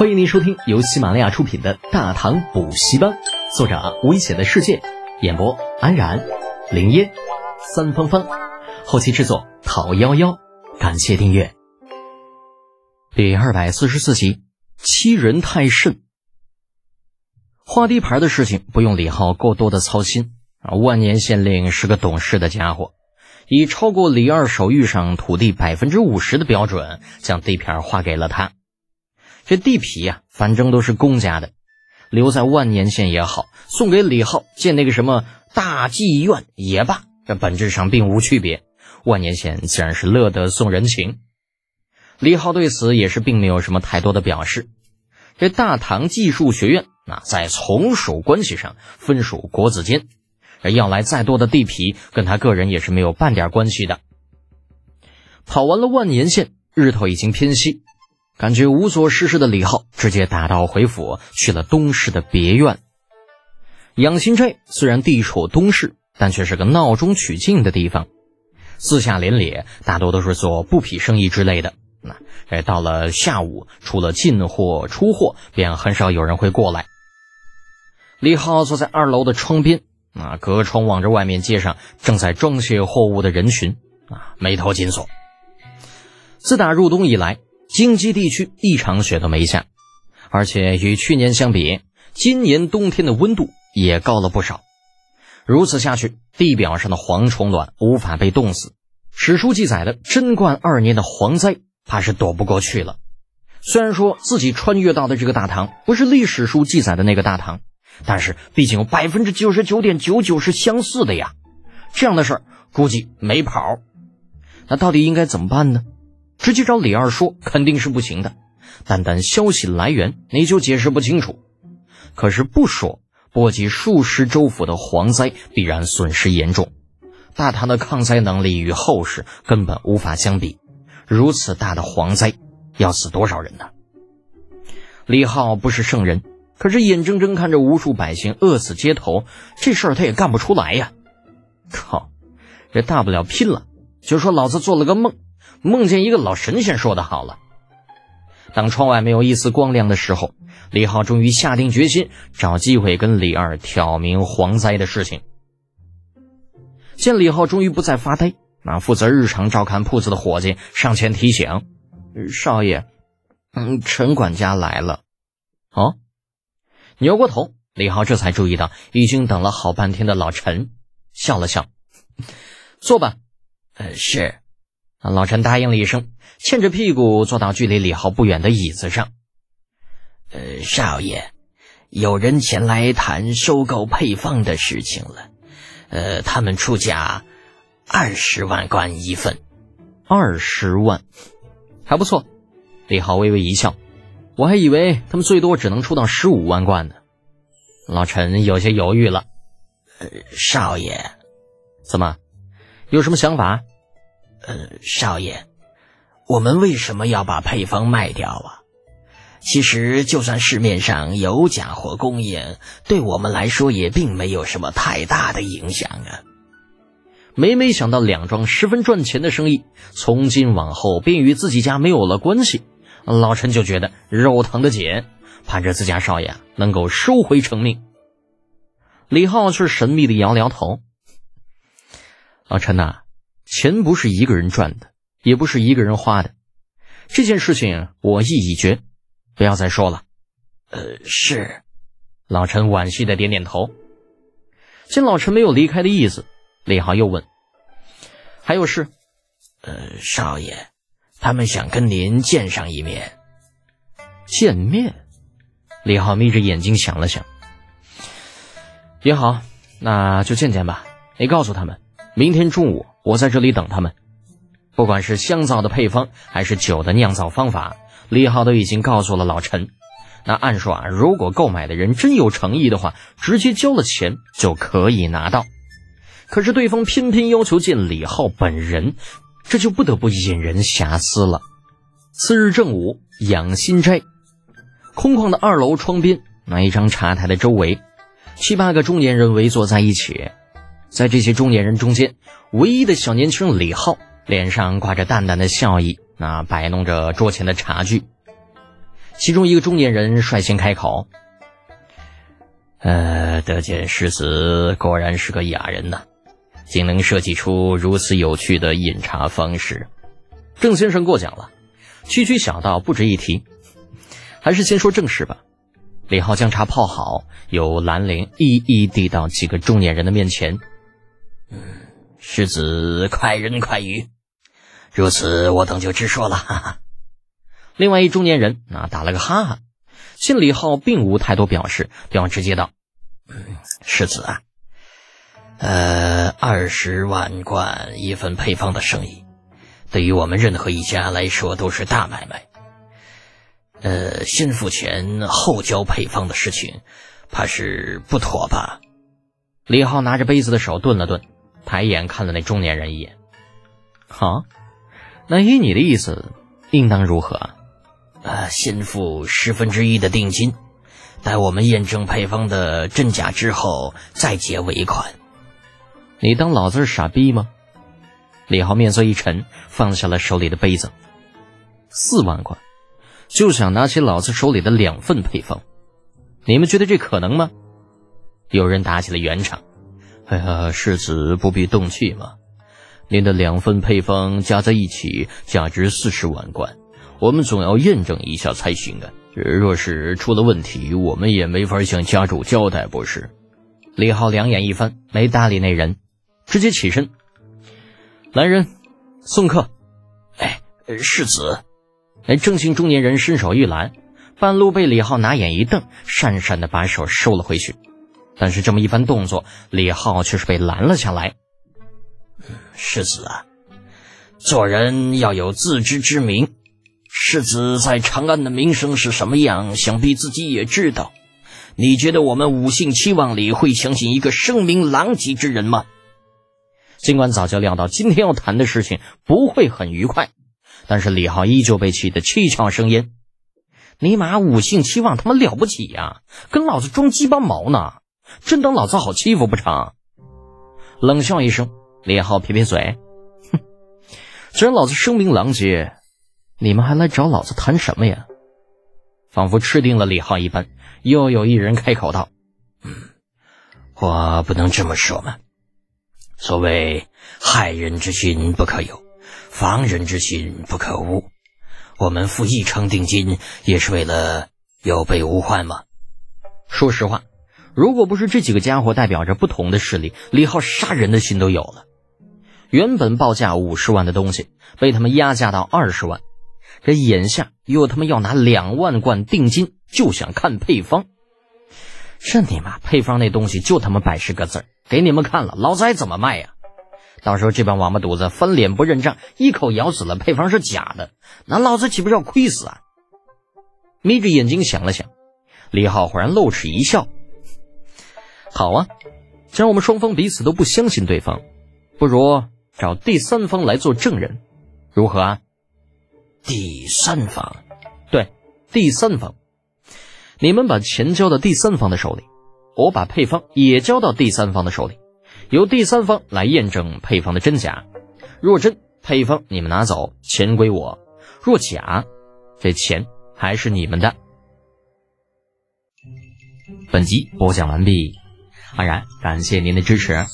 欢迎您收听由喜马拉雅出品的《大唐补习班》，作者危险的世界，演播安然、林烟、三芳芳，后期制作陶幺幺。感谢订阅。第二百四十四集，欺人太甚。画地盘的事情不用李浩过多的操心啊。万年县令是个懂事的家伙，以超过李二手域上土地百分之五十的标准，将地片划给了他。这地皮呀，反正都是公家的，留在万年县也好，送给李浩建那个什么大妓院也罢，这本质上并无区别。万年县自然是乐得送人情。李浩对此也是并没有什么太多的表示。这大唐技术学院啊，在从属关系上分属国子监，要来再多的地皮，跟他个人也是没有半点关系的。跑完了万年县，日头已经偏西。感觉无所事事的李浩直接打道回府，去了东市的别院。养心斋虽然地处东市，但却是个闹中取静的地方，四下连里，大多都是做布匹生意之类的。那哎，到了下午，除了进货出货，便很少有人会过来。李浩坐在二楼的窗边，啊，隔窗望着外面街上正在装卸货物的人群，啊，眉头紧锁。自打入冬以来。京畿地区一场雪都没下，而且与去年相比，今年冬天的温度也高了不少。如此下去，地表上的蝗虫卵无法被冻死。史书记载的贞观二年的蝗灾，怕是躲不过去了。虽然说自己穿越到的这个大唐不是历史书记载的那个大唐，但是毕竟有百分之九十九点九九是相似的呀。这样的事儿估计没跑。那到底应该怎么办呢？直接找李二说肯定是不行的，单单消息来源你就解释不清楚。可是不说，波及数十州府的蝗灾必然损失严重，大唐的抗灾能力与后世根本无法相比。如此大的蝗灾，要死多少人呢？李浩不是圣人，可是眼睁睁看着无数百姓饿死街头，这事儿他也干不出来呀！靠，这大不了拼了，就说老子做了个梦。梦见一个老神仙说的好了。当窗外没有一丝光亮的时候，李浩终于下定决心找机会跟李二挑明蝗灾的事情。见李浩终于不再发呆，那负责日常照看铺子的伙计上前提醒：“少爷，嗯，陈管家来了。”哦，扭过头，李浩这才注意到已经等了好半天的老陈，笑了笑：“坐吧。”“呃，是。”老陈答应了一声，欠着屁股坐到距离李浩不远的椅子上。呃，少爷，有人前来谈收购配方的事情了。呃，他们出价二十万贯一份。二十万，还不错。李浩微微一笑，我还以为他们最多只能出到十五万贯呢。老陈有些犹豫了。呃，少爷，怎么，有什么想法？呃，少爷，我们为什么要把配方卖掉啊？其实，就算市面上有假货供应，对我们来说也并没有什么太大的影响啊。每每想到两桩十分赚钱的生意，从今往后便与自己家没有了关系，老陈就觉得肉疼的紧，盼着自家少爷能够收回成命。李浩却神秘的摇摇头：“老陈呐。”钱不是一个人赚的，也不是一个人花的。这件事情我意已决，不要再说了。呃，是。老陈惋惜的点点头。见老陈没有离开的意思，李浩又问：“还有事？”呃，少爷，他们想跟您见上一面。见面？李浩眯着眼睛想了想，也好，那就见见吧。你告诉他们，明天中午。我在这里等他们，不管是香皂的配方还是酒的酿造方法，李浩都已经告诉了老陈。那按说啊，如果购买的人真有诚意的话，直接交了钱就可以拿到。可是对方偏偏要求见李浩本人，这就不得不引人遐思了。次日正午，养心斋空旷的二楼窗边，那一张茶台的周围，七八个中年人围坐在一起。在这些中年人中间，唯一的小年轻李浩脸上挂着淡淡的笑意，那摆弄着桌前的茶具。其中一个中年人率先开口：“呃，得见世子果然是个雅人呐，竟能设计出如此有趣的饮茶方式。”郑先生过奖了，区区小道不值一提，还是先说正事吧。李浩将茶泡好，由兰陵一一递到几个中年人的面前。嗯，世子快人快语，如此我等就直说了。哈哈。另外一中年人啊打了个哈哈，见李浩并无太多表示，便直接道：“嗯，世子啊，呃，二十万贯一份配方的生意，对于我们任何一家来说都是大买卖。”呃，先付钱后交配方的事情，怕是不妥吧？李浩拿着杯子的手顿了顿，抬眼看了那中年人一眼。好，那依你的意思，应当如何？呃，先付十分之一的定金，待我们验证配方的真假之后再结尾款。你当老子是傻逼吗？李浩面色一沉，放下了手里的杯子。四万块。就想拿起老子手里的两份配方，你们觉得这可能吗？有人打起了圆场。哎呀，世子不必动气嘛，您的两份配方加在一起价值四十万贯，我们总要验证一下才行啊。若是出了问题，我们也没法向家主交代，不是？李浩两眼一翻，没搭理那人，直接起身。来人，送客。哎，世子。那正姓中年人伸手一拦，半路被李浩拿眼一瞪，讪讪的把手收了回去。但是这么一番动作，李浩却是被拦了下来。世子啊，做人要有自知之明。世子在长安的名声是什么样，想必自己也知道。你觉得我们五姓七望里会相信一个声名狼藉之人吗？尽管早就料到今天要谈的事情不会很愉快。但是李浩依旧被气得七窍生烟，尼玛五姓七望他妈了不起呀，跟老子装鸡巴毛呢，真当老子好欺负不成？冷笑一声，李浩撇撇嘴，哼，既然老子声名狼藉，你们还来找老子谈什么呀？仿佛吃定了李浩一般，又有一人开口道：“嗯，话不能这么说嘛，所谓害人之心不可有。”防人之心不可无，我们付一成定金也是为了有备无患嘛。说实话，如果不是这几个家伙代表着不同的势力，李浩杀人的心都有了。原本报价五十万的东西，被他们压价到二十万，这眼下又他妈要拿两万贯定金，就想看配方。这你妈配方那东西就他妈百十个字给你们看了，老子还怎么卖呀？到时候这帮王八犊子翻脸不认账，一口咬死了配方是假的，那老子岂不是要亏死啊？眯着眼睛想了想，李浩忽然露齿一笑：“好啊，既然我们双方彼此都不相信对方，不如找第三方来做证人，如何啊？”第三方，对，第三方，你们把钱交到第三方的手里，我把配方也交到第三方的手里。由第三方来验证配方的真假，若真配方你们拿走，钱归我；若假，这钱还是你们的。本集播讲完毕，安然感谢您的支持。